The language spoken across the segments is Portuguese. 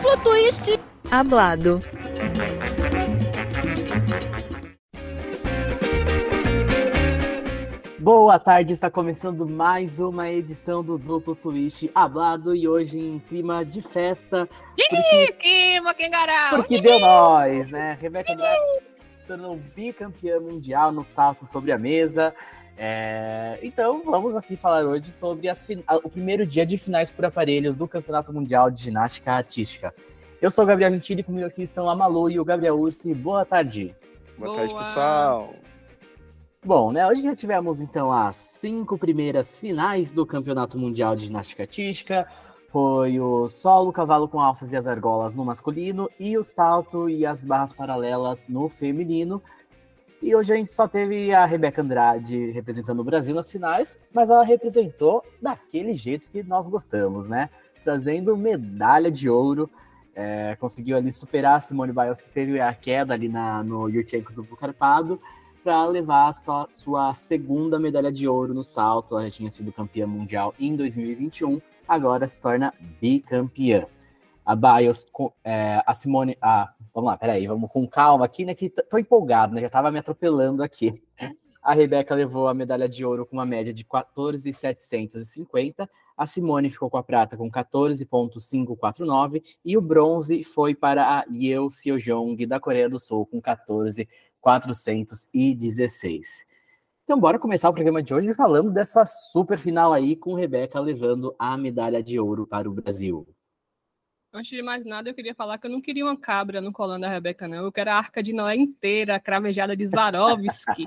Duplo twist. Hablado. Boa tarde, está começando mais uma edição do Duplo Twist Hablado e hoje em clima de festa. Porque, clima, Kengarau! Porque deu nós, né? Rebeca Andrade se tornou bicampeã mundial no salto sobre a mesa. É, então vamos aqui falar hoje sobre as, o primeiro dia de finais por aparelhos do Campeonato Mundial de Ginástica Artística. Eu sou o Gabriel Gentili, comigo aqui estão a Malu e o Gabriel Ursi. Boa tarde. Boa, Boa tarde, pessoal. Bom, né, hoje já tivemos então as cinco primeiras finais do Campeonato Mundial de Ginástica Artística. Foi o solo, cavalo com alças e as argolas no masculino e o salto e as barras paralelas no feminino. E hoje a gente só teve a Rebeca Andrade representando o Brasil nas finais, mas ela representou daquele jeito que nós gostamos, né? Trazendo medalha de ouro. É, conseguiu ali superar a Simone Biles, que teve a queda ali na, no Yurchenko do Carpado para levar só sua segunda medalha de ouro no salto. Ela já tinha sido campeã mundial em 2021, agora se torna bicampeã. A Bios, é, a Simone. Ah, vamos lá, peraí, vamos com calma aqui, né? Que tô empolgado, né? Já tava me atropelando aqui. A Rebeca levou a medalha de ouro com uma média de 14,750. A Simone ficou com a prata com 14,549. E o bronze foi para a Yeo Seojong da Coreia do Sul com 14 416. Então, bora começar o programa de hoje falando dessa super final aí, com Rebeca levando a medalha de ouro para o Brasil. Antes de mais nada, eu queria falar que eu não queria uma cabra no colão da Rebeca, não. Eu quero a arca de Noé inteira, cravejada de Swarovski.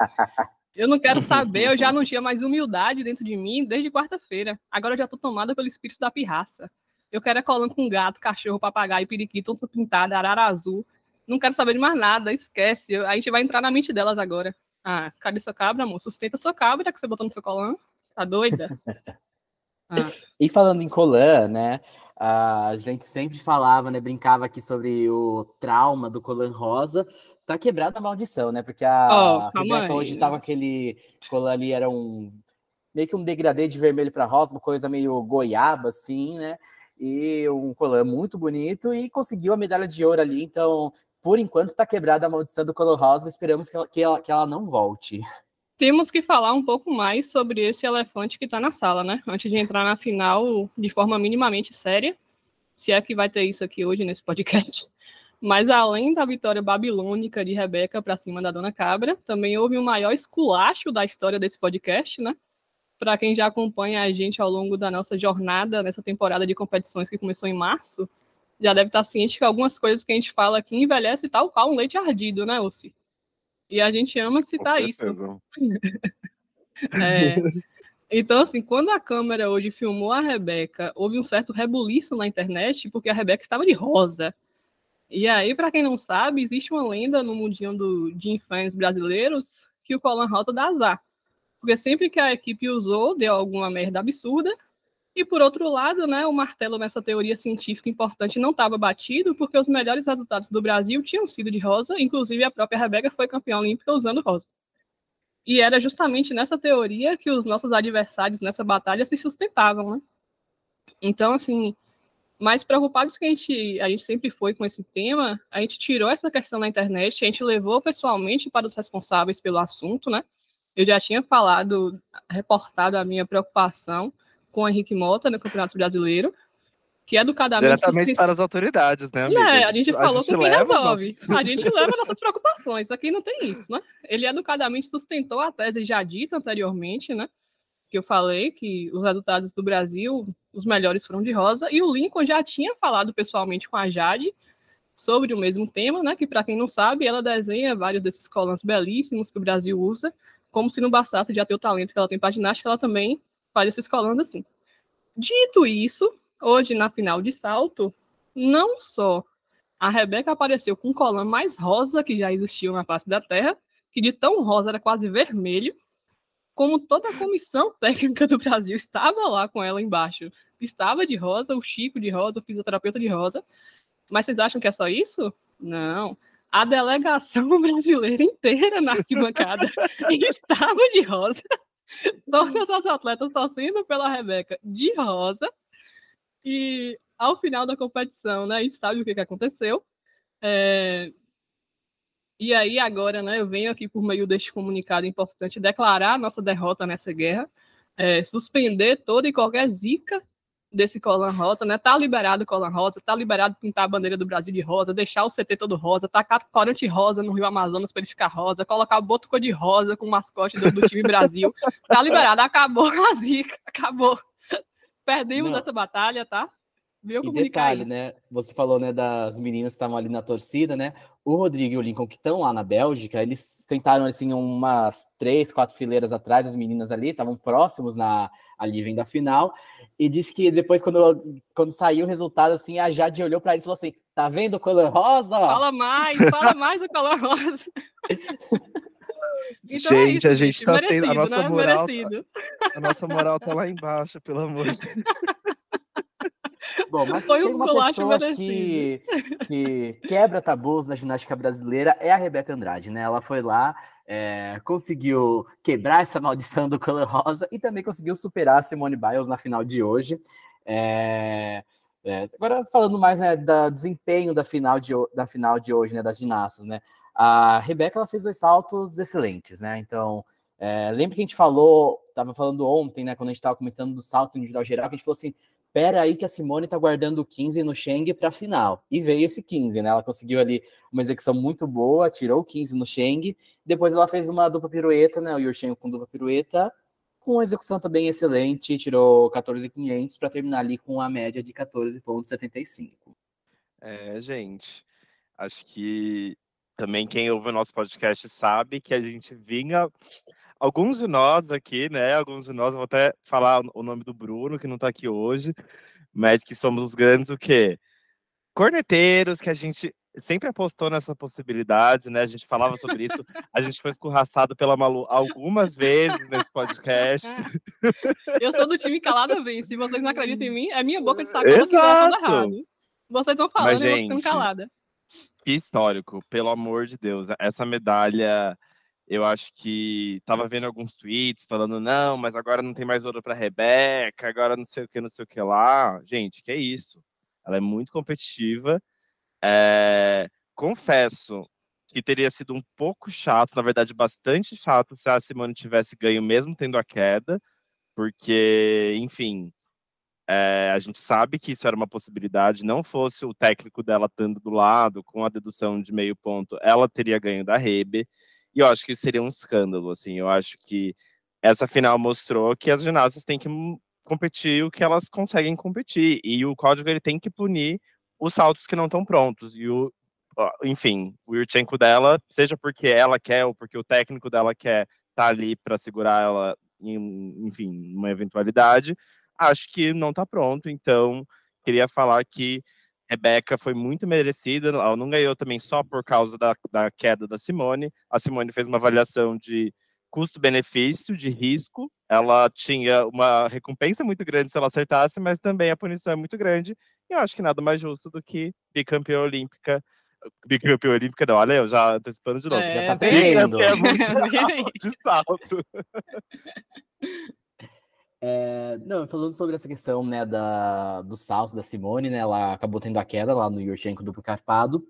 eu não quero saber, eu já não tinha mais humildade dentro de mim desde quarta-feira. Agora eu já tô tomada pelo espírito da pirraça. Eu quero a colã com gato, cachorro, papagaio, periquito, onça pintada, arara azul, não quero saber de mais nada, esquece. A gente vai entrar na mente delas agora. Ah, cadê sua cabra, amor? Sustenta sua cabra que você botou no seu colã. Tá doida? Ah. E falando em colã, né? A gente sempre falava, né? Brincava aqui sobre o trauma do colã rosa. Tá quebrada a maldição, né? Porque a oh, Rebeca hoje tava aquele colã ali, era um meio que um degradê de vermelho para rosa, uma coisa meio goiaba, assim, né? E um colã muito bonito e conseguiu a medalha de ouro ali. Então, por enquanto está quebrada a maldição do Color Rosa, esperamos que ela, que ela, que ela não volte. Temos que falar um pouco mais sobre esse elefante que está na sala, né? Antes de entrar na final de forma minimamente séria, se é que vai ter isso aqui hoje nesse podcast. Mas além da vitória babilônica de Rebeca para cima da Dona Cabra, também houve o maior esculacho da história desse podcast, né? Para quem já acompanha a gente ao longo da nossa jornada nessa temporada de competições que começou em março, já deve estar ciente que algumas coisas que a gente fala aqui envelhece tal qual um leite ardido, né, Ussi? E a gente ama citar isso. é. Então, assim, quando a câmera hoje filmou a Rebeca, houve um certo rebuliço na internet, porque a Rebeca estava de rosa. E aí, para quem não sabe, existe uma lenda no mundinho do, de fãs brasileiros que o Colan Rosa dá azar. Porque sempre que a equipe usou, deu alguma merda absurda, e por outro lado, né, o martelo nessa teoria científica importante não estava batido, porque os melhores resultados do Brasil tinham sido de rosa, inclusive a própria Rebeca foi campeã olímpica usando rosa. E era justamente nessa teoria que os nossos adversários nessa batalha se sustentavam, né? Então, assim, mais preocupados que a gente, a gente sempre foi com esse tema, a gente tirou essa questão na internet, a gente levou pessoalmente para os responsáveis pelo assunto, né? Eu já tinha falado, reportado a minha preocupação com Henrique Mota no Campeonato Brasileiro, que educadamente... Diretamente para as autoridades, né, amiga? É, a gente falou a gente que quem resolve. Nossa... A gente leva nossas preocupações, aqui não tem isso, né? Ele educadamente sustentou a tese já dita anteriormente, né? Que eu falei que os resultados do Brasil, os melhores foram de rosa, e o Lincoln já tinha falado pessoalmente com a Jade sobre o mesmo tema, né? Que para quem não sabe, ela desenha vários desses colãs belíssimos que o Brasil usa, como se não bastasse já ter o talento que ela tem para ginástica, ela também faz esses colandos assim. Dito isso, hoje na final de salto, não só a Rebeca apareceu com um colã mais rosa que já existiu na face da Terra, que de tão rosa era quase vermelho, como toda a comissão técnica do Brasil estava lá com ela embaixo. Estava de rosa, o Chico de rosa, o fisioterapeuta de rosa. Mas vocês acham que é só isso? Não. A delegação brasileira inteira na arquibancada estava de rosa. Todas as atletas torcendo pela Rebeca de rosa. E ao final da competição, né? A gente sabe o que, que aconteceu. É... E aí, agora, né, eu venho aqui por meio deste comunicado importante declarar a nossa derrota nessa guerra, é, suspender toda e qualquer zica desse Colan Rosa, né? Tá liberado o Colan Rosa, tá liberado pintar a bandeira do Brasil de rosa, deixar o CT todo rosa, tacar corante rosa no Rio Amazonas para ele ficar rosa, colocar o boto cor de rosa com o mascote do, do time Brasil. Tá liberado, acabou a zica, acabou. Perdemos Não. essa batalha, tá? Viu e detalhe, isso. né? Você falou, né, das meninas que estavam ali na torcida, né? O Rodrigo e o Lincoln, que estão lá na Bélgica, eles sentaram, assim, umas três, quatro fileiras atrás, as meninas ali, estavam próximos na ali vem da final, e disse que depois, quando, quando saiu o resultado, assim, a Jade olhou para eles e falou assim, tá vendo o color rosa? Fala mais, fala mais do color rosa. Então é gente, é isso, a gente, gente tá sendo. A nossa, né? moral, tá, a nossa moral tá lá embaixo, pelo amor de Deus. Bom, mas Foi tem uma pessoa que, que quebra tabus na ginástica brasileira é a Rebeca Andrade, né? Ela foi lá, é, conseguiu quebrar essa maldição do color rosa e também conseguiu superar a Simone Biles na final de hoje. É, é, agora falando mais né, do desempenho da final de, da final de hoje, né, das ginastas, né? A Rebeca ela fez dois saltos excelentes, né? Então, é, lembra que a gente falou, estava falando ontem, né, quando a gente estava comentando do salto individual geral, que a gente falou assim, pera aí que a Simone tá guardando o 15 no Cheng para final. E veio esse 15, né? Ela conseguiu ali uma execução muito boa, tirou o 15 no Cheng, depois ela fez uma dupla pirueta, né? O Yurchen com dupla pirueta, com uma execução também excelente, tirou 14.500 para terminar ali com a média de 14.75. É, gente, acho que também quem ouve o nosso podcast sabe que a gente vinha alguns de nós aqui, né? Alguns de nós, vou até falar o nome do Bruno, que não está aqui hoje, mas que somos os grandes o quê? Corneteiros, que a gente sempre apostou nessa possibilidade, né? A gente falava sobre isso, a gente foi escorraçado pela Malu algumas vezes nesse podcast. Eu sou do time calada vem. Se vocês não acreditam em mim, é minha boca de saco que tá errado. Vocês estão falando Mas, gente, e eu ficando calada. Que histórico, pelo amor de Deus. Essa medalha eu acho que estava vendo alguns tweets falando, não, mas agora não tem mais ouro para Rebeca, agora não sei o que, não sei o que lá. Gente, que é isso? Ela é muito competitiva. É... Confesso que teria sido um pouco chato, na verdade, bastante chato, se a Simone tivesse ganho, mesmo tendo a queda, porque, enfim, é, a gente sabe que isso era uma possibilidade, não fosse o técnico dela estando do lado, com a dedução de meio ponto, ela teria ganho da Rebe. E eu acho que seria um escândalo, assim. Eu acho que essa final mostrou que as ginastas têm que competir o que elas conseguem competir. E o código ele tem que punir os saltos que não estão prontos. E o, enfim, o Yurchenko dela, seja porque ela quer ou porque o técnico dela quer estar tá ali para segurar ela, em, enfim, uma eventualidade, acho que não está pronto. Então, queria falar que Rebeca foi muito merecida, ela não ganhou também só por causa da, da queda da Simone. A Simone fez uma avaliação de custo-benefício, de risco. Ela tinha uma recompensa muito grande se ela acertasse, mas também a punição é muito grande. E eu acho que nada mais justo do que bicampeã olímpica. Bicampeã olímpica, não, olha, eu já antecipando de novo. É, já tá perdendo. de salto. É, não, falando sobre essa questão né, da, do salto da Simone, né, ela acabou tendo a queda lá no Yurchenko duplo carpado.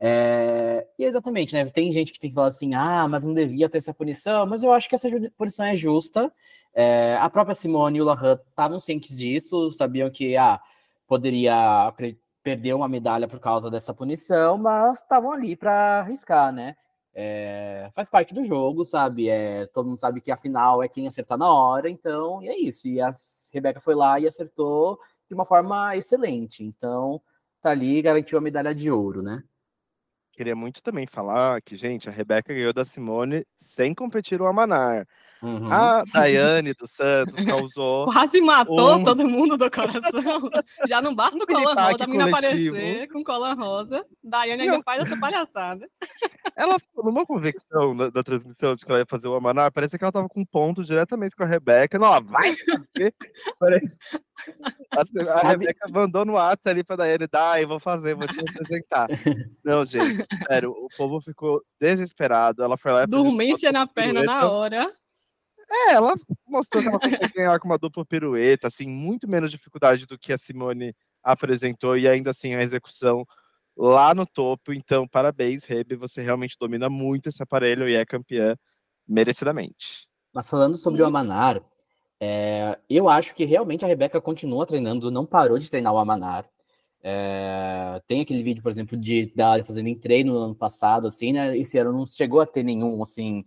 É, e exatamente, né? Tem gente que tem que falar assim, ah, mas não devia ter essa punição, mas eu acho que essa punição é justa. É, a própria Simone e o Lahan estavam cientes disso, sabiam que ah, poderia perder uma medalha por causa dessa punição, mas estavam ali para arriscar, né? É, faz parte do jogo, sabe? É, todo mundo sabe que a final é quem acertar na hora, então, e é isso. E a Rebeca foi lá e acertou de uma forma excelente. Então, tá ali e garantiu a medalha de ouro, né? Queria muito também falar que, gente, a Rebeca ganhou da Simone sem competir o Amanar. Uhum. A Daiane dos Santos causou. Quase matou um... todo mundo do coração. Já não basta o colan rosa, a menina aparecer com colan rosa. Daiane ainda faz essa palhaçada. Ela, numa convicção da, da, transmissão de que ela ia fazer o Amanar, parece que ela tava com um ponto diretamente com a Rebeca. Não, ela vai fazer. a, a Rebeca mandou no ato ali pra Daiane, Dai, vou fazer, vou te representar. Não, gente, sério, o povo ficou desesperado. Ela foi lá. Dormência na perna na hora. É, ela mostrou que ela consegue ganhar com uma dupla pirueta, assim, muito menos dificuldade do que a Simone apresentou e ainda assim a execução lá no topo. Então, parabéns, Rebe, você realmente domina muito esse aparelho e é campeã merecidamente. Mas falando sobre o Amanar, é, eu acho que realmente a Rebeca continua treinando, não parou de treinar o Amanar. É, tem aquele vídeo, por exemplo, de dela fazendo em treino no ano passado, assim, né? Esse ano não chegou a ter nenhum, assim,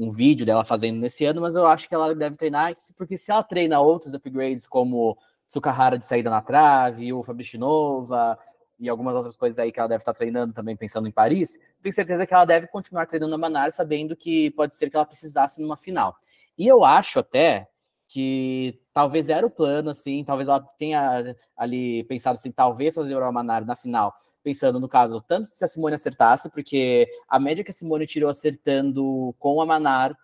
um vídeo dela fazendo nesse ano, mas eu acho que ela deve treinar, porque se ela treina outros upgrades como Tsukahara de saída na trave, o Fabrichinova e algumas outras coisas aí que ela deve estar treinando também pensando em Paris, tenho certeza que ela deve continuar treinando a Manar, sabendo que pode ser que ela precisasse numa final. E eu acho até que talvez era o plano, assim, talvez ela tenha ali pensado assim, talvez fazer o Manar na final, pensando no caso, tanto se a Simone acertasse, porque a média que a Simone tirou acertando com a Manar,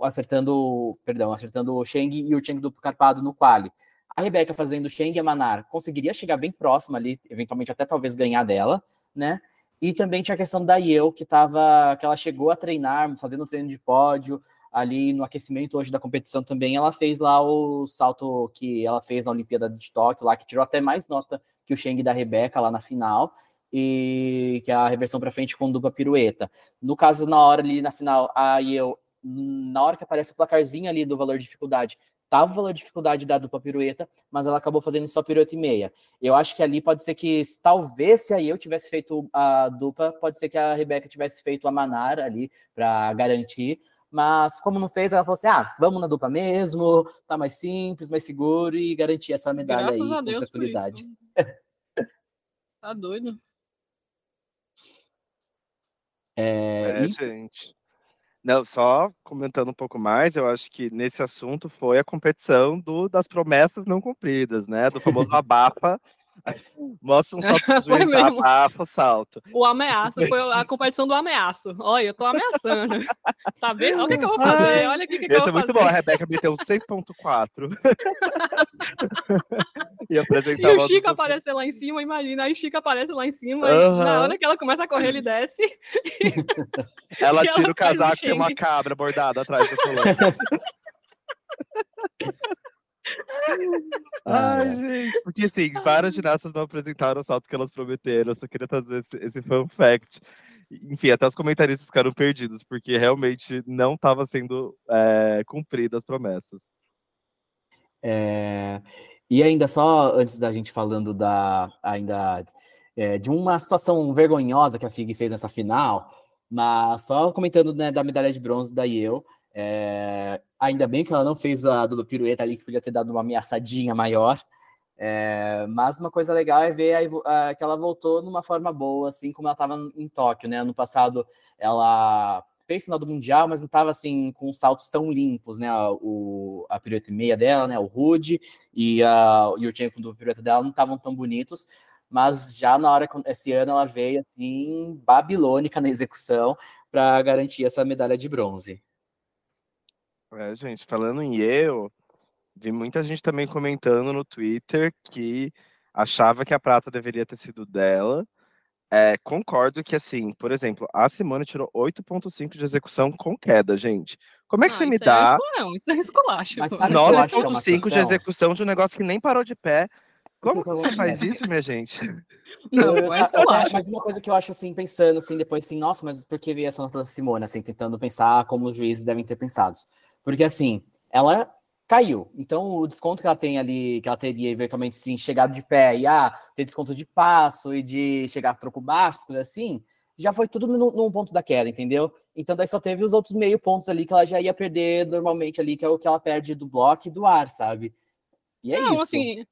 acertando, perdão, acertando o Cheng e o Cheng do Carpado no quali. A Rebeca fazendo Cheng e a Manar conseguiria chegar bem próximo ali, eventualmente até talvez ganhar dela, né? E também tinha a questão da Yeo, que tava, que ela chegou a treinar, fazendo treino de pódio, ali no aquecimento hoje da competição também, ela fez lá o salto que ela fez na Olimpíada de Tóquio, lá que tirou até mais nota que o Cheng da Rebeca lá na final, e que é a reversão para frente com dupla pirueta. No caso, na hora ali na final, aí eu na hora que aparece o placarzinho ali do valor de dificuldade, tava o valor de dificuldade da dupla pirueta, mas ela acabou fazendo só pirueta e meia. Eu acho que ali pode ser que, talvez, se aí eu tivesse feito a dupla, pode ser que a Rebeca tivesse feito a Manar ali para garantir, mas como não fez, ela falou assim: ah, vamos na dupla mesmo, tá mais simples, mais seguro e garantir essa medalha Graças aí com tranquilidade. Tá doido. É, É, e- gente. Não, só comentando um pouco mais, eu acho que nesse assunto foi a competição do, das promessas não cumpridas, né? Do famoso abafa. Mostra um salto do Foi juiz, abafa o salto. O ameaça, foi a competição do ameaço. Olha, eu tô ameaçando. Tá vendo? Olha o que, que eu vou fazer. Olha aqui o que, que eu Esse é vou muito fazer. bom, a Rebeca meteu 6.4. e E o Chico do- aparecer lá em cima, imagina, aí o Chico aparece lá em cima, Aham. e na hora que ela começa a correr, ele desce. Ela tira ela o casaco, tem uma cabra bordada atrás do colã. Ai, gente. Porque, assim, várias ginastas não apresentaram o salto que elas prometeram. Eu só queria trazer esse, esse fun fact. Enfim, até os comentaristas ficaram perdidos, porque realmente não estava sendo é, cumprida as promessas. É, e ainda só antes da gente falando da ainda é, de uma situação vergonhosa que a FIG fez nessa final, mas só comentando né, da medalha de bronze da Yale, é, ainda bem que ela não fez a do pirueta ali, que podia ter dado uma ameaçadinha maior. É, mas uma coisa legal é ver a a- que ela voltou numa forma boa, assim como ela estava em Tóquio, né? Ano passado ela fez final do Mundial, mas não estava assim com saltos tão limpos, né? O, a pirueta meia dela, né? O Rude e, a, e o Tchenko do pirueta dela não estavam tão bonitos, mas já na hora, esse ano ela veio assim, babilônica na execução para garantir essa medalha de bronze. É, gente, falando em Yale, vi muita gente também comentando no Twitter que achava que a prata deveria ter sido dela. É, concordo que, assim, por exemplo, a Simone tirou 8,5 de execução com queda, gente. Como é que Ah, você me isso dá É esco- não, isso é esculacho. Mas pô. sabe o que eu acho que é uma 9,5 de execução de um negócio que nem parou de pé? Como que você eu- faz isso, minha gente? Não, Eu- eu- é eu- esculacho. mas uma coisa que eu acho assim, pensando assim, depois assim, nossa, mas por que veio essa nota da Simone, assim, tentando pensar como os juízes devem ter pensado. Porque assim, ela caiu. Então o desconto que ela tem ali, que ela teria eventualmente sim, chegado de pé e ah, ter desconto de passo e de chegar a troco coisa assim, já foi tudo no, num ponto da queda, entendeu? Então daí só teve os outros meio pontos ali que ela já ia perder normalmente ali, que é o que ela perde do bloco e do ar, sabe? E é não, isso. assim,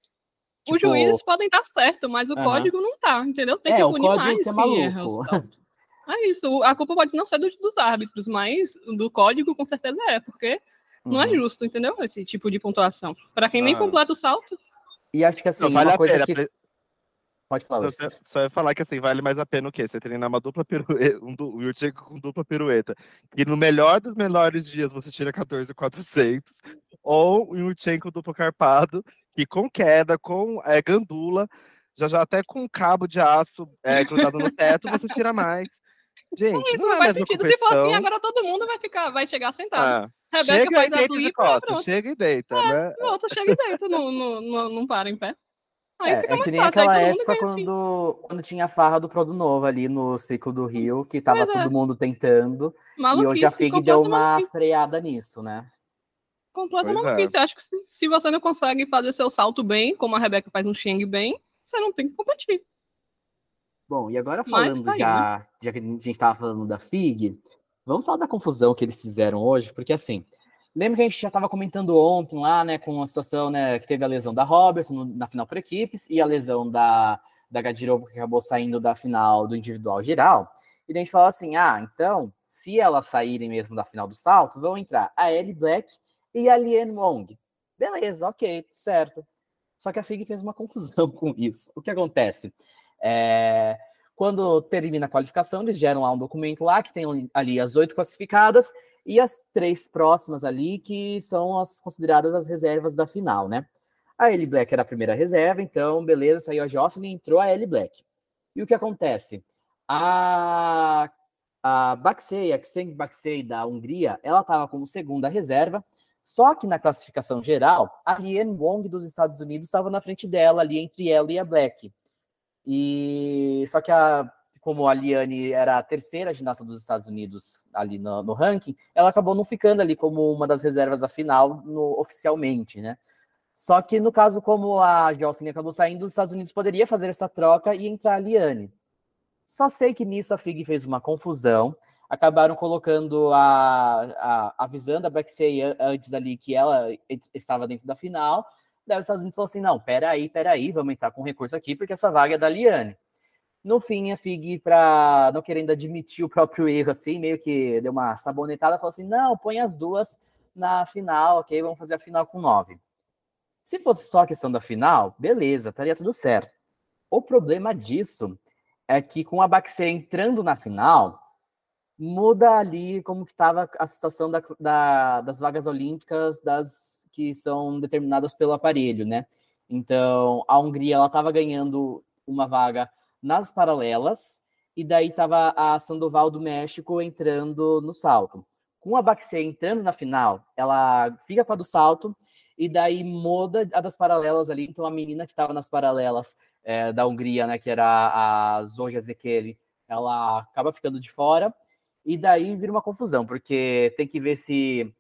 Tipo, os juízes podem estar certo, mas o Aham. código não tá, entendeu? Tem É, que punir mais que é quem erra maluco. É isso, a culpa pode não ser dos, dos árbitros, mas do código com certeza é, porque não é uhum. justo, entendeu? Esse tipo de pontuação. Para quem nem Ah. completa o salto, E acho que assim, Não, vale uma a coisa pena. que. Pode falar, só- ia falar que assim, vale mais a pena o quê? Você treinar uma dupla pirueta, um du- o Yurchenko com dupla pirueta, que no melhor dos melhores dias você tira 14,400, ou o Yurchenko duplo carpado, que com queda, com é, gandula, já já até com cabo de aço é, grudado no teto, você tira mais. Gente, isso não não é faz sentido. Se for assim, competição. agora todo mundo vai ficar, vai chegar sentado. Ah, Rebeca chega faz e a deita de e costas, pronto. chega e deita, né? Volta, chega e deita, não, não, não, não para em pé. Aí é, fica é que nem fácil. Aquela época ganha assim. quando, quando tinha a farra do Prodo Novo ali no ciclo do Rio, que tava é. todo mundo tentando. E hoje a Maluquice, FIG deu uma maluquice. freada nisso, né? Completa Pois é. maluquice. Acho que se, se você não consegue fazer seu salto bem, como a Rebeca faz um Sheng bem, você não tem que competir. Bom, e agora falando tá aí, já, já que a gente estava falando da FIG, vamos falar da confusão que eles fizeram hoje, porque assim, lembra que a gente já estava comentando ontem lá, né, com a situação, né, que teve a lesão da Robertson na final por equipes e a lesão da, da Gadirova que acabou saindo da final do individual geral. E a gente falou assim, ah, então, se elas saírem mesmo da final do salto, vão entrar a Ellie Black e a Liane Wong. Beleza, ok, certo. Só que a FIG fez uma confusão com isso. O que acontece? É, quando termina a qualificação, eles geram lá um documento lá que tem ali as oito classificadas e as três próximas ali que são as consideradas as reservas da final, né? A Ellie Black era a primeira reserva, então beleza, saiu a Jocelyn, entrou a Ellie Black. E o que acontece? A a Baxey, a Xeng Baxey da Hungria, ela estava como segunda reserva, só que na classificação geral, a Liane Wong dos Estados Unidos estava na frente dela ali entre ela e a Black. E só que a como a Liane era a terceira ginasta dos Estados Unidos ali no, no ranking, ela acabou não ficando ali como uma das reservas da final no, oficialmente, né? Só que no caso, como a Jocelyn acabou saindo, os Estados Unidos poderia fazer essa troca e entrar a Liane. Só sei que nisso a FIG fez uma confusão. Acabaram colocando a, a avisando a Baxey antes ali que ela estava dentro da final. Daí os Estados Unidos falou assim: não, peraí, peraí, vamos entrar com recurso aqui, porque essa vaga é da Liane. No fim, a FIG, não querendo admitir o próprio erro, assim, meio que deu uma sabonetada, falou assim: não, põe as duas na final, ok? Vamos fazer a final com nove. Se fosse só a questão da final, beleza, estaria tudo certo. O problema disso é que com a Baxter entrando na final, muda ali como que estava a situação da, da, das vagas olímpicas das que são determinadas pelo aparelho, né? Então, a Hungria ela estava ganhando uma vaga nas paralelas, e daí estava a Sandoval do México entrando no salto. Com a Baxter entrando na final, ela fica com a do salto, e daí muda a das paralelas ali. Então, a menina que estava nas paralelas é, da Hungria, né, que era a Zoja Zekeli, ela acaba ficando de fora, e daí vira uma confusão, porque tem que ver se.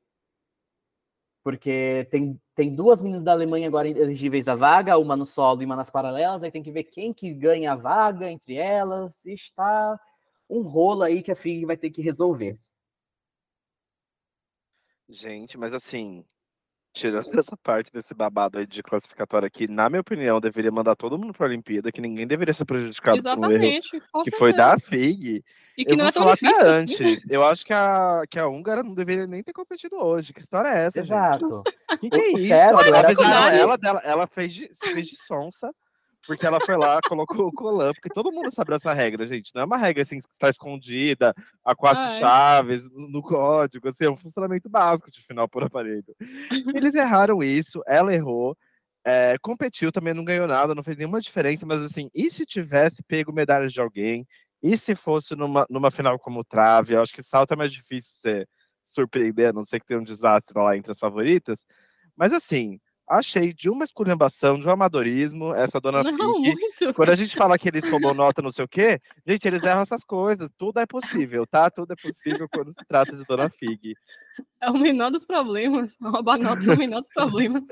Porque tem, tem duas meninas da Alemanha agora elegíveis à vaga, uma no solo e uma nas paralelas, aí tem que ver quem que ganha a vaga entre elas, está um rolo aí que a FIG vai ter que resolver. Gente, mas assim, tirando essa parte desse babado aí de classificatório aqui, na minha opinião, deveria mandar todo mundo para a Olimpíada, que ninguém deveria ser prejudicado por um erro Exatamente. que foi da FIG. E que Eu não vou é tão falar difícil. até assim. antes. Eu acho que a, que a húngara não deveria nem ter competido hoje. Que história é essa, gente? Exato. Que que é O isso? falar- ela, dela, ela fez de, se fez de sonsa, porque ela foi lá, colocou o colã, porque todo mundo sabe essa regra, gente. Não é uma regra assim que está escondida, a quatro Ah, é. chaves, no no código, assim, é um funcionamento básico de final por aparelho. Eles erraram isso, ela errou. é, competiu, também não ganhou nada, não fez nenhuma diferença, mas assim, e se tivesse pego medalha de alguém? E se fosse numa, numa final como trave? Eu acho que salto é mais difícil você surpreender, a não ser que tenha um desastre lá entre as favoritas. Mas assim, achei de uma esculhambação, de um amadorismo, essa dona Não, Fique. muito. Quando a gente fala que eles roubam nota, não sei o quê, gente, eles erram essas coisas. Tudo é possível, tá? Tudo é possível quando se trata de dona Fig. É o menor dos problemas. Roubar nota é o menor dos problemas.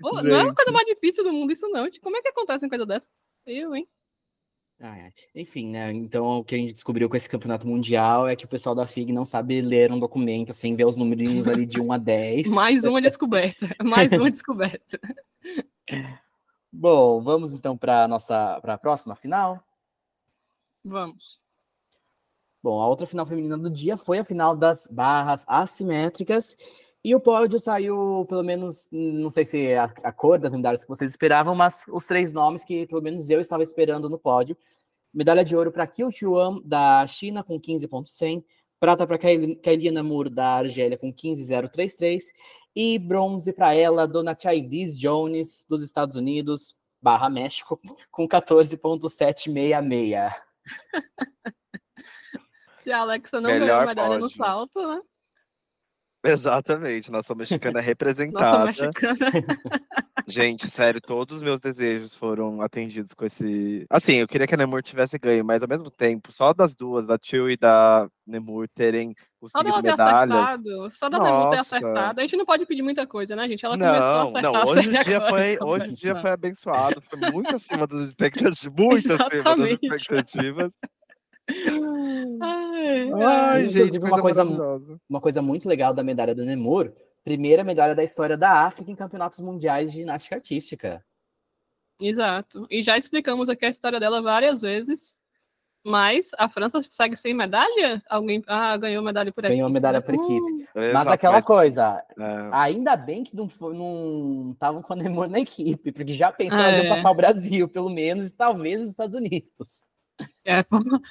Pô, não é uma coisa mais difícil do mundo isso, não. Como é que acontece uma coisa dessa? Eu, hein? Ah, é. Enfim, né? Então o que a gente descobriu com esse campeonato mundial é que o pessoal da FIG não sabe ler um documento sem ver os numerinhos ali de 1 a 10. Mais uma descoberta. Mais uma descoberta. Bom, vamos então para nossa para a próxima final. Vamos. Bom, a outra final feminina do dia foi a final das barras assimétricas. E o pódio saiu, pelo menos, não sei se é a, a cor das medalhas que vocês esperavam, mas os três nomes que, pelo menos, eu estava esperando no pódio. Medalha de ouro para Kiu Chuan, da China, com 15,100. Prata para Kaili Namur, da Argélia, com 15,033. E bronze para ela, Dona Chaylis Jones, dos Estados Unidos, barra México, com 14,766. Se a Alexa não Melhor ganhou medalha no pódio. salto, né? Exatamente, nossa mexicana Nossa representada. mexicana. Gente, sério, todos os meus desejos foram atendidos com esse. Assim, eu queria que a Nemur tivesse ganho, mas ao mesmo tempo, só das duas, da Tio e da Nemur, terem Só conseguido ter medalhas. acertado, só da Nemur ter Nossa. acertado. A gente não pode pedir muita coisa, né, gente? Ela começou a Não, acertar não, hoje o dia foi, hoje o dia foi abençoado, foi muito acima das expectativas, muito acima das Exatamente. expectativas. Ai, Ai, Inclusive, gente, uma coisa-. Uma coisa muito legal da medalha do Nemur, primeira medalha da história da África em campeonatos mundiais de ginástica artística. Exato. E já explicamos aqui a história dela várias vezes. Mas a França segue sem medalha? Alguém ah, ganhou medalha por equipe. Ganhou medalha por Hum, equipe. Mas Exato, aquela mas, coisa, é, ainda bem que não foi- não estavam com a Nemur na equipe, porque já Ah, iam é. passar o Brasil, pelo menos, e talvez os Estados Unidos. É,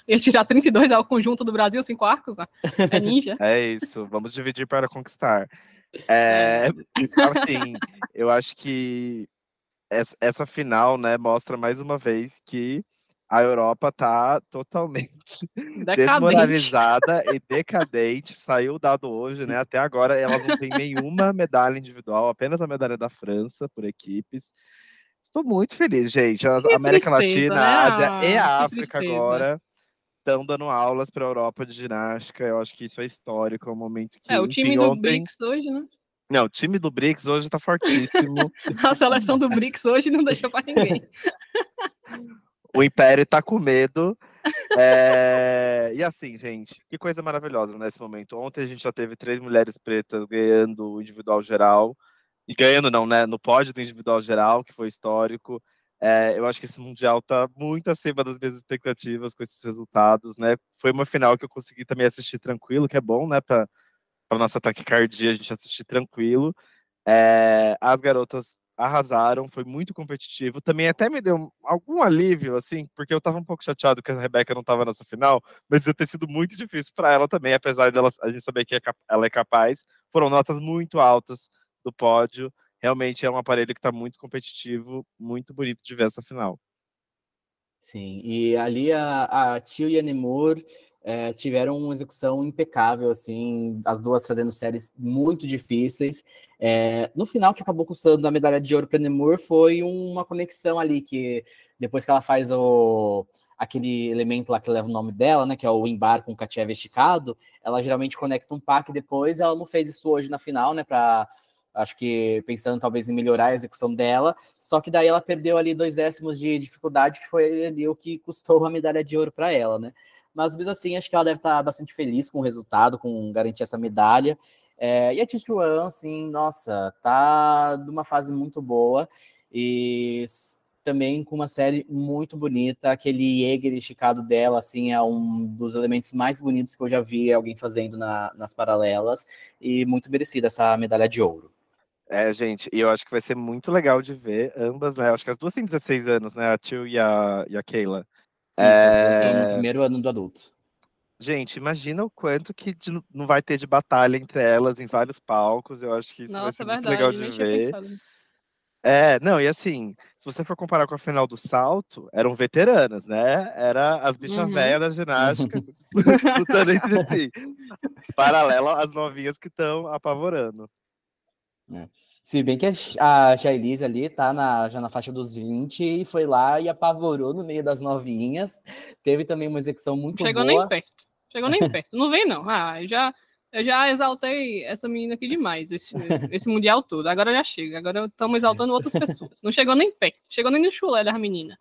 ia tirar 32 ao conjunto do Brasil, cinco arcos. ah. É ninja. é isso, vamos dividir para conquistar. É, assim, eu acho que essa, essa final, né, mostra mais uma vez que a Europa tá totalmente Decadente. desmoralizada e decadente. Saiu o dado hoje, né? Até agora elas não têm nenhuma medalha individual, apenas a medalha da França por equipes. Estou muito feliz, gente. A Que América tristeza, Latina, né? a Ásia e a África tristeza. agora estão dando aulas para a Europa de ginástica. Eu acho que isso é histórico, é um momento que. É, o time do ontem- BRICS hoje, né? Não, o time do BRICS hoje está fortíssimo. A seleção do BRICS hoje não deixou pra ninguém. o Império tá com medo. É, E assim, gente, que coisa maravilhosa nesse momento. Ontem a gente já teve três mulheres pretas ganhando o individual geral. E ganhando, não, né? No pódio do individual geral, que foi histórico. É, eu acho que esse Mundial tá muito acima das minhas expectativas com esses resultados, né? Foi uma final que eu consegui também assistir tranquilo, que é bom, né? Para nossa taquicardia, a gente assistir tranquilo. É, as garotas arrasaram, foi muito competitivo. Também até me deu algum alívio, assim, porque eu tava um pouco chateado que a Rebeca não tava nessa final, mas ia ter sido muito difícil para ela também, apesar dela a gente saber que é ela é capaz. Foram notas muito altas do pódio. Realmente é um aparelho que está muito competitivo, muito bonito de ver essa final. Sim, e ali a, a Tio e a Nemur eh, tiveram uma execução impecável, assim, as duas trazendo séries muito difíceis. Eh, no final, que acabou custando a medalha de ouro para Nemur foi uma conexão ali, que depois que ela faz o, aquele elemento lá que leva o nome dela, né, que é o embar com o Katiev esticado, ela geralmente conecta um pack depois, ela não fez isso hoje na final, né, para acho que pensando talvez em melhorar a execução dela, só que daí ela perdeu ali dois décimos de dificuldade, que foi ali o que custou a medalha de ouro para ela, né? Mas mesmo assim, acho que ela deve estar bastante feliz com o resultado, com garantir essa medalha. É, e a Tichuan, assim, nossa, tá numa fase muito boa e também com uma série muito bonita. Aquele Jäger esticado dela, assim, é um dos elementos mais bonitos que eu já vi alguém fazendo na- nas paralelas e muito merecida essa medalha de ouro. É, gente, e eu acho que vai ser muito legal de ver ambas, né? Acho que as duas têm 16 anos, né? A Tio e a, e a Keila. Isso, vai É, no primeiro ano do adulto. Gente, imagina o quanto que de- não vai ter de batalha entre elas em vários palcos. Eu acho que isso vai Nossa, ser é muito verdade. legal de ver. É, não, e assim, se você for comparar com a final do salto, eram veteranas, né? Era as bichas Uhum. velhas da ginástica disputando entre si. Paralelo às novinhas que estão apavorando. Se bem que a Jailise ali tá na, já na faixa dos 20 e foi lá e apavorou no meio das novinhas. Teve também uma execução muito Chegou boa. nem perto. Chegou nem perto. Não vem, não. Ah, eu já, eu já exaltei essa menina aqui demais, esse, esse mundial todo. Agora já chega. Agora estamos exaltando outras pessoas. Não chegou nem perto. Chegou nem no chulé das meninas.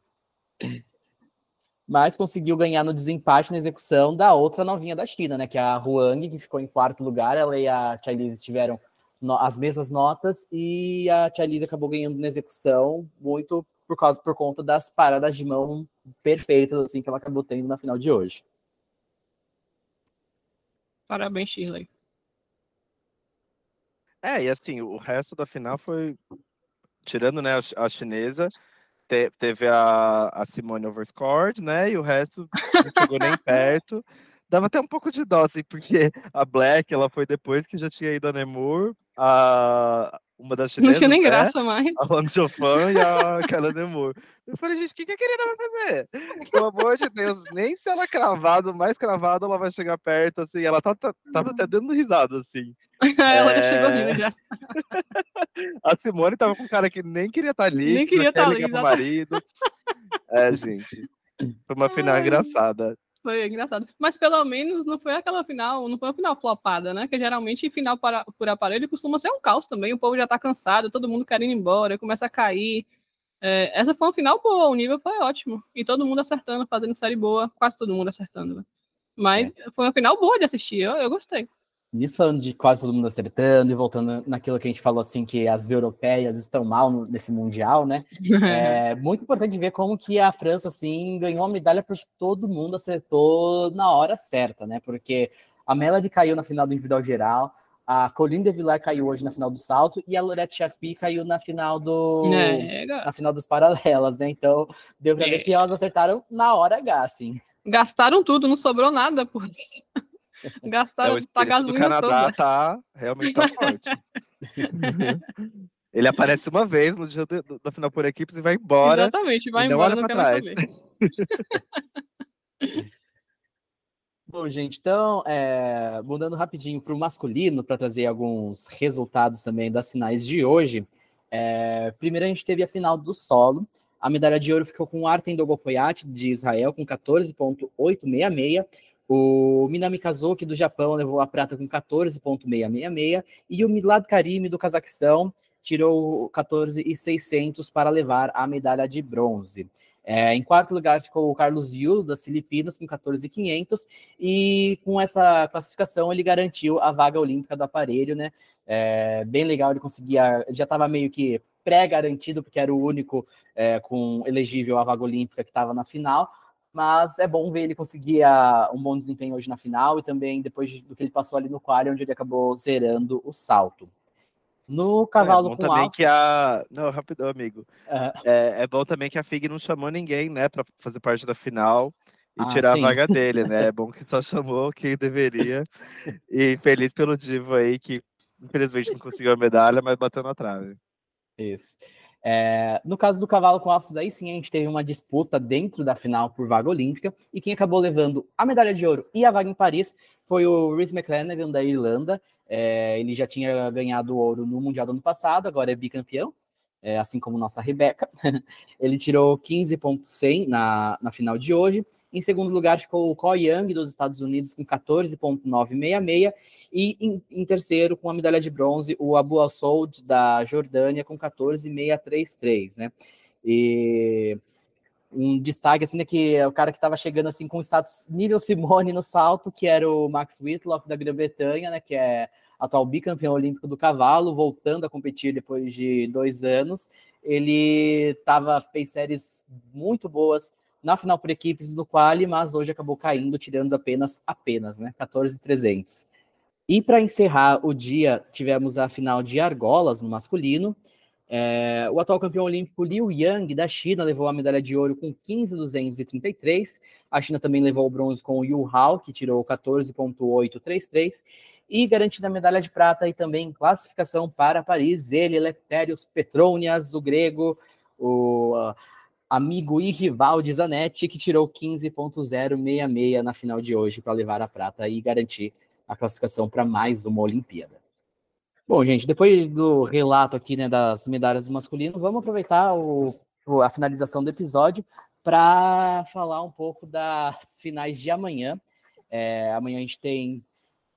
Mas conseguiu ganhar no desempate na execução da outra novinha da China, né? Que é a Huang, que ficou em quarto lugar. Ela e a Chailise tiveram no- as mesmas notas e a Chailise acabou ganhando na execução muito por causa por conta das paradas de mão perfeitas assim que ela acabou tendo na final de hoje. Parabéns, Shirley. É, e assim, o resto da final foi. Tirando né, a a chinesa, te- teve a, a Simone Overscored, né? E o resto não chegou nem perto. Dava até um pouco de dó, assim, porque a Black ela foi depois que já tinha ido a Nemur, a, uma das Não chinesas. tinha nem né? graça mais. a Wang Chofan e a Carla Nemur. Eu falei, gente, o que, que a querida vai fazer? Pelo amor de Deus, nem se ela cravado, mais cravado, ela vai chegar perto, assim. Ela tá, tá, tava até dando risada, assim. Ela já chegou rindo já. A Simone tava com um cara que nem queria estar tá ali, nem queria estar tá ali, pro marido. É, gente. Foi uma final Ai. engraçada. Foi engraçado. Mas pelo menos não foi aquela final, não foi uma final flopada, né? Que geralmente final para, por aparelho costuma ser um caos também. O povo já tá cansado, todo mundo querendo ir embora, começa a cair. É, essa foi uma final boa, o nível foi ótimo. E todo mundo acertando, fazendo série boa, quase todo mundo acertando. Né? Mas é. foi uma final boa de assistir, eu, eu gostei. Nisso falando de quase todo mundo acertando e voltando naquilo que a gente falou assim, que as europeias estão mal nesse Mundial, né? É muito importante ver como que a França, assim, ganhou a medalha porque todo mundo acertou na hora certa, né? Porque a Melody caiu na final do individual geral, a Colin de Villar caiu hoje na final do salto e a Lorette Chaffee caiu na final do é, na final dos paralelas, né? Então, deu pra é. ver que elas acertaram na hora H, assim. Gastaram tudo, não sobrou nada por isso. Gastaram é, o gasolina do Canadá toda. tá realmente tá forte. Ele aparece uma vez no dia da final por equipes e vai embora. Exatamente, vai embora, não, não trás. Bom, gente, então, é, mudando rapidinho para o masculino, para trazer alguns resultados também das finais de hoje. É, primeiro, a gente teve a final do solo. A medalha de ouro ficou com o Artem Dogopoyat, de Israel, com 14,866. O Minami Kazuki, do Japão, levou a prata com 14,666. E o Milad Karimi, do Cazaquistão, tirou 14,600 para levar a medalha de bronze. É, em quarto lugar ficou o Carlos Yulo, das Filipinas, com 14,500, e com essa classificação ele garantiu a vaga olímpica do aparelho, né? É, bem legal, ele conseguia, já estava meio que pré-garantido, porque era o único é, com elegível à vaga olímpica que estava na final, mas é bom ver ele conseguir um bom desempenho hoje na final e também depois do que ele passou ali no quali, onde ele acabou zerando o salto. No cavalo é bom com também alças... que a. Não, rapidão, amigo. Uhum. É, é, bom também que a FIG não chamou ninguém, né, para fazer parte da final e ah, tirar sim. a vaga dele, né? É bom que só chamou quem deveria. e feliz pelo Divo aí, que infelizmente não conseguiu a medalha, mas bateu na trave. Isso. É, no caso do cavalo com alças, aí sim a gente teve uma disputa dentro da final por vaga olímpica, e quem acabou levando a medalha de ouro e a vaga em Paris foi o Rhys McLennan da Irlanda. É, ele já tinha ganhado ouro no Mundial do ano passado, agora é bicampeão, é, assim como nossa Rebeca. ele tirou 15,100 na, na final de hoje. Em segundo lugar ficou o Ko Young dos Estados Unidos com 14,966 e em, em, terceiro com a medalha de bronze o Abu Assold da Jordânia com 14,633, né? E um destaque assim né, que é o cara que estava chegando assim com status nível Simone no salto, que era o Max Whitlock da Grã-Bretanha, né, que é atual bicampeão olímpico do cavalo, voltando a competir depois de dois anos. Ele tava fez séries muito boas na final por equipes do quali, mas hoje acabou caindo, tirando apenas apenas, né, 14.300. E para encerrar o dia, tivemos a final de argolas no masculino, é, o atual campeão olímpico Liu Yang, da China, levou a medalha de ouro com 15,233. A China também levou o bronze com o Yu Hao, que tirou 14,833. E garantindo a medalha de prata e também classificação para Paris, ele, Eleftherios Petronias, o grego, o uh, amigo e rival de Zanetti, que tirou 15,066 na final de hoje para levar a prata e garantir a classificação para mais uma Olimpíada. Bom, gente, depois do relato aqui né, das medalhas do masculino, vamos aproveitar o, a finalização do episódio para falar um pouco das finais de amanhã. É, amanhã a gente tem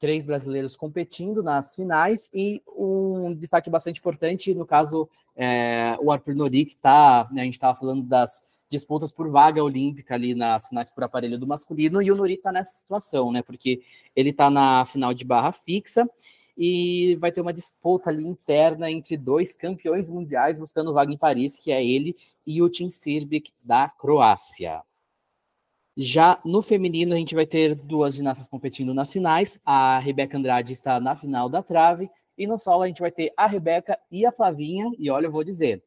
três brasileiros competindo nas finais e um destaque bastante importante, no caso, é, o Arthur Nori, que está, né, a gente estava falando das disputas por vaga olímpica ali nas finais por aparelho do masculino, e o Nori está nessa situação, né, porque ele está na final de barra fixa, e vai ter uma disputa ali interna entre dois campeões mundiais buscando vaga em Paris, que é ele e o Tim Sirbic da Croácia. Já no feminino, a gente vai ter duas ginastas competindo nas finais. A Rebeca Andrade está na final da trave. E no solo, a gente vai ter a Rebeca e a Flavinha. E olha, eu vou dizer: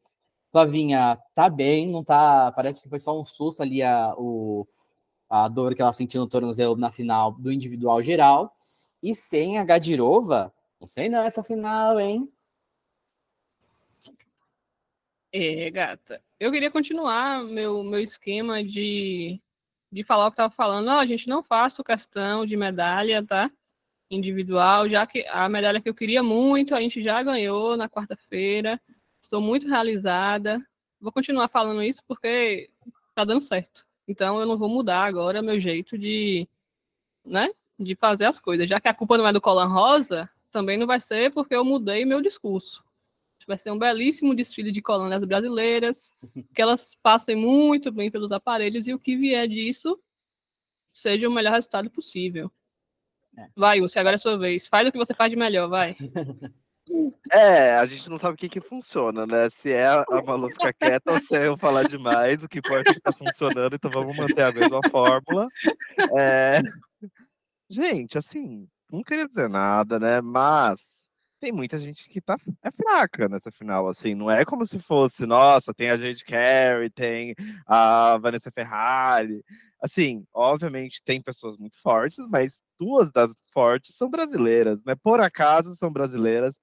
Flavinha tá bem, não tá. Parece que foi só um susto ali a, o, a dor que ela sentiu no tornozelo na final do individual geral. E sem a Gadirova, não sei não essa final, hein? É, gata. Eu queria continuar meu, meu esquema de, de falar o que estava falando. A gente não faça questão de medalha, tá? individual, já que a medalha que eu queria muito, a gente já ganhou na quarta-feira. Estou muito realizada. Vou continuar falando isso porque tá dando certo. Então eu não vou mudar agora meu jeito de, né, de fazer as coisas. Já que a culpa não é do Colan Rosa, também não vai ser porque eu mudei meu discurso. Vai ser um belíssimo desfile de colônias brasileiras, que elas passem muito bem pelos aparelhos e o que vier disso seja o melhor resultado possível. É. Vai, Lúcia, agora é a sua vez. Faz o que você faz de melhor, vai. É, a gente não sabe o que que funciona, né? Se é a Malu ficar quieta ou se é eu falar demais, o que importa é que tá funcionando, então vamos manter a mesma fórmula. É... Gente, assim, não queria dizer nada, né? Mas tem muita gente que tá é fraca nessa final, assim, não é como se fosse, nossa, tem a Jade Carey, tem a Vanessa Ferrari. Assim, obviamente tem pessoas muito fortes, mas duas das fortes são brasileiras, né? Por acaso são brasileiras.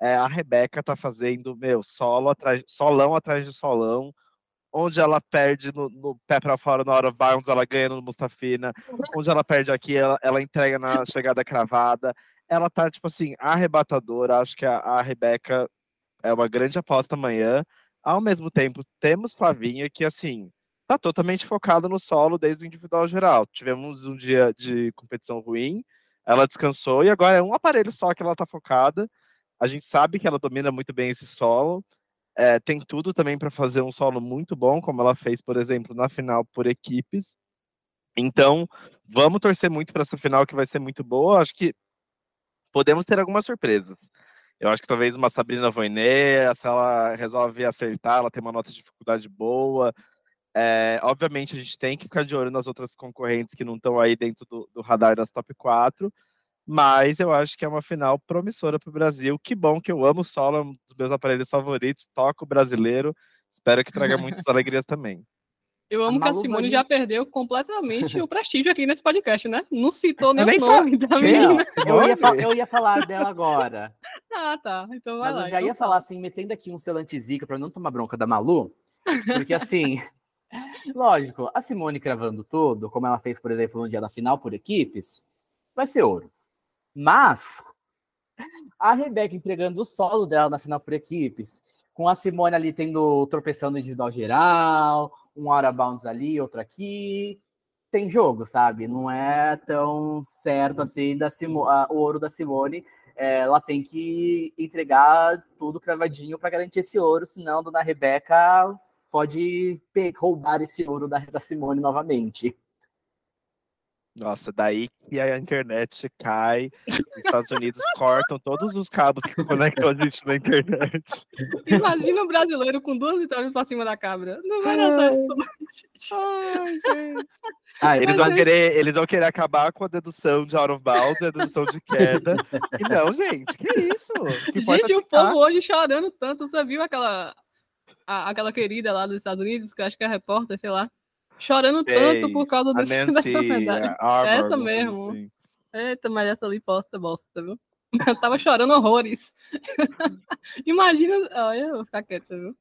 É, a Rebeca tá fazendo, meu, solo atrás, solão atrás de solão, onde ela perde no, no pé para fora no Out of Bounds, ela ganha no Mustafina, onde ela perde aqui, ela, ela entrega na chegada cravada. Ela tá, tipo assim, arrebatadora. Acho que a, a Rebeca é uma grande aposta amanhã. Ao mesmo tempo, temos Flavinha, que, assim, tá totalmente focada no solo desde o individual geral. Tivemos um dia de competição ruim, ela descansou e agora é um aparelho só que ela tá focada. A gente sabe que ela domina muito bem esse solo. É, tem tudo também para fazer um solo muito bom, como ela fez, por exemplo, na final por equipes. Então, vamos torcer muito para essa final que vai ser muito boa. Acho que podemos ter algumas surpresas. Eu acho que talvez uma Sabrina Voinet, se ela resolve acertar, ela tem uma nota de dificuldade boa, é, obviamente, a gente tem que ficar de olho nas outras concorrentes que não estão aí dentro do, do, radar das top 4, mas eu acho que é uma final promissora para o Brasil. Que bom que eu amo o solo, é um dos meus aparelhos favoritos, toco brasileiro, espero que traga muitas alegrias também. Eu amo a que a Simone já perdeu completamente o prestígio aqui nesse podcast, né? Não citou nem o nome da menina. Eu ia, eu ia falar dela agora. Ah, tá. Então vai Mas lá. eu já então ia falar assim, metendo aqui um selantezica para não tomar bronca da Malu, porque assim, Lógico, a Simone cravando tudo, como ela fez, por exemplo, no dia da final por equipes, vai ser ouro. Mas a Rebeca entregando o solo dela na final por equipes, com a Simone ali tendo tropeçando individual geral, um out bounds ali, outro aqui, tem jogo, sabe? Não é tão certo assim da Simo, a, o ouro da Simone. É, ela tem que entregar tudo cravadinho para garantir esse ouro, senão Dona Rebeca pode roubar esse ouro da, da Simone novamente. Nossa, daí que a internet cai, os Estados Unidos cortam todos os cabos que conectam a gente na internet. Imagina um brasileiro com duas vitórias pra cima da cabra. Não vai dar certo. Ai, gente. Ai, eles, vão querer, eles vão querer acabar com a dedução de out of bounds, a dedução de queda. E não, gente, que isso? Que gente, o povo hoje chorando tanto. Você viu aquela a, aquela querida lá dos Estados Unidos, que acho que é repórter, sei lá, chorando sei, tanto por causa desse, Nancy, dessa medalha. Arbor, essa mesmo. Assim. Eita, mas essa ali posta bosta, viu? Eu tava chorando horrores. Imagina. Olha, eu vou ficar quieta, viu?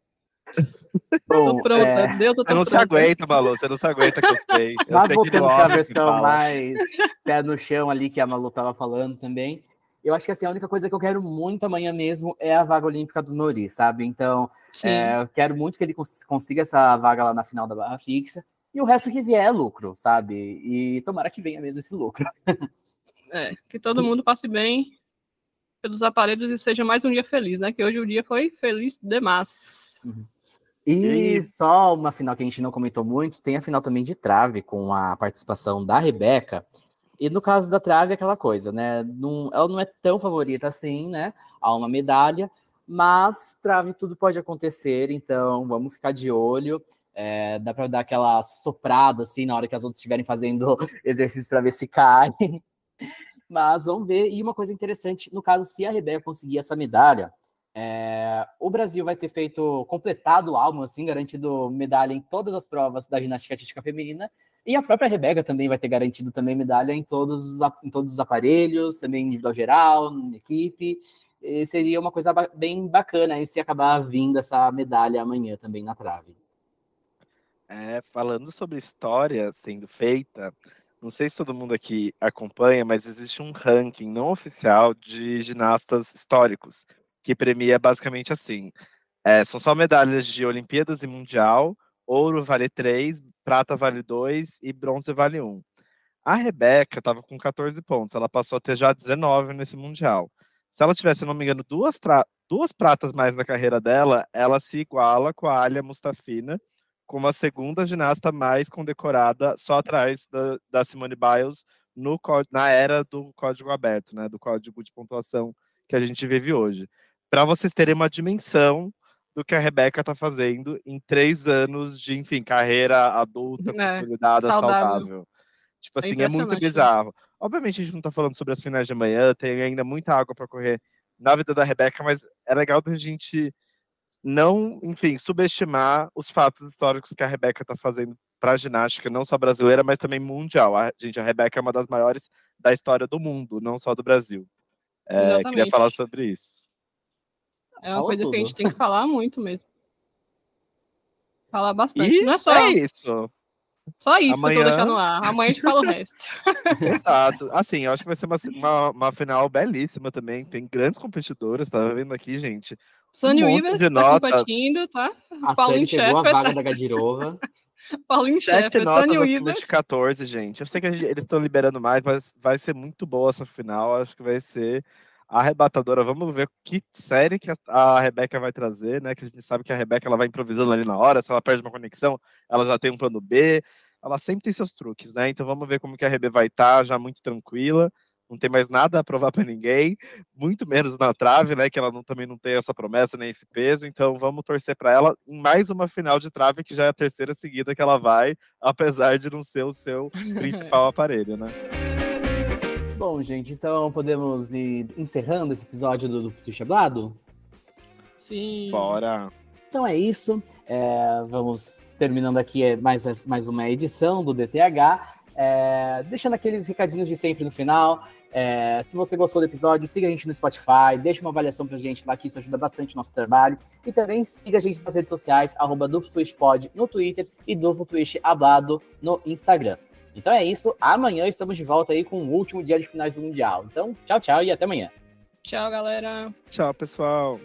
Bom, tô pronta, é... Deus, eu tô Você não pronta. se aguenta, Malu, você não se aguenta que eu sei. Eu Mas sei voltando para a versão mais pé no chão ali que a Malu tava falando também, eu acho que assim, a única coisa que eu quero muito amanhã mesmo é a vaga olímpica do Nori, sabe? Então, é, eu quero muito que ele cons consiga essa vaga lá na final da barra fixa. E o resto que vier é lucro, sabe? E tomara que venha mesmo esse lucro. É, que todo mundo passe bem pelos aparelhos e seja mais um dia feliz, né? Que hoje o dia foi feliz demais. Uhum. E, e só uma final que a gente não comentou muito, tem a final também de trave com a participação da Rebeca. E no caso da trave, é aquela coisa, né? Não, ela não é tão favorita assim, né? Há uma medalha, mas trave tudo pode acontecer, então vamos ficar de olho. É, dá para dar aquela soprada assim na hora que as outras estiverem fazendo exercício para ver se cai. Mas vamos ver. E uma coisa interessante, no caso, se a Rebeca conseguir essa medalha, é, o Brasil vai ter feito, completado o álbum, assim, garantido medalha em todas as provas da ginástica artística feminina, e a própria Rebeca também vai ter garantido também medalha em todos, em todos os aparelhos, também individual geral, equipe. E seria uma coisa bem bacana se acabar vindo essa medalha amanhã também na trave. É, falando sobre história sendo feita, Não sei se todo mundo aqui acompanha, mas existe um ranking não oficial de ginastas históricos, que premia basicamente assim: é, são só medalhas de Olimpíadas e Mundial, ouro vale 3, prata vale 2 e bronze vale 1. A Rebeca estava com 14 pontos, ela passou a ter já 19 nesse Mundial. Se ela tivesse, se não me engano, duas, duas pratas mais na carreira dela, ela se iguala com a Alia Mustafina, como a segunda ginasta mais condecorada, só atrás da, da Simone Biles, no, na era do código aberto, né, do código de pontuação que a gente vive hoje. Para vocês terem uma dimensão do que a Rebeca está fazendo em três anos de, enfim, carreira adulta, é, consolidada, saudável. saudável. Tipo é assim, é, é muito né? bizarro. Obviamente a gente não está falando sobre as finais de amanhã, tem ainda muita água para correr na vida da Rebeca, mas é legal da gente não, enfim, subestimar os fatos históricos que a Rebeca está fazendo para a ginástica, não só brasileira, mas também mundial. A, gente, a Rebeca é uma das maiores da história do mundo, não só do Brasil. É, queria falar sobre isso. É uma Fala coisa tudo. que a gente tem que falar muito mesmo. Falar bastante. E não é só é isso. Só isso Amanhã... que eu vou deixar no ar. Amanhã a gente fala o resto. Exato. Assim, eu acho que vai ser uma, uma, uma final belíssima também. Tem grandes competidoras, tá vendo aqui, gente? Sunny um Weavers tá nota. competindo, tá? A Paulinho série pegou a vaga tá... da Gadirova. Paulinho Sete Sheffer, notas acima de 14, gente. Eu sei que eles estão liberando mais, mas vai ser muito boa essa final. Acho que vai ser arrebatadora. Vamos ver que série que a Rebeca vai trazer, né? Que a gente sabe que a Rebeca ela vai improvisando ali na hora. Se ela perde uma conexão, ela já tem um plano B. Ela sempre tem seus truques, né? Então vamos ver como que a Rebe vai estar, tá, já muito tranquila. Não tem mais nada a provar para ninguém, muito menos na trave, né? Que ela não, também não tem essa promessa nem esse peso. Então vamos torcer para ela em mais uma final de trave que já é a terceira seguida que ela vai, apesar de não ser o seu principal aparelho, né? Bom, gente, então podemos ir encerrando esse episódio do Duplo Chablado? Sim. Bora. Então é isso. É, vamos terminando aqui mais, mais uma edição do DTH. É, deixando aqueles recadinhos de sempre no final. É, se você gostou do episódio, siga a gente no Spotify, deixa uma avaliação pra gente lá, que isso ajuda bastante o nosso trabalho. E também siga a gente nas redes sociais, arroba DuploTwistPod no Twitter e Duplo Twist Hablado no Instagram. Então é isso. Amanhã estamos de volta aí com o último dia de finais do Mundial. Então, tchau, tchau e até amanhã. Tchau, galera. Tchau, pessoal.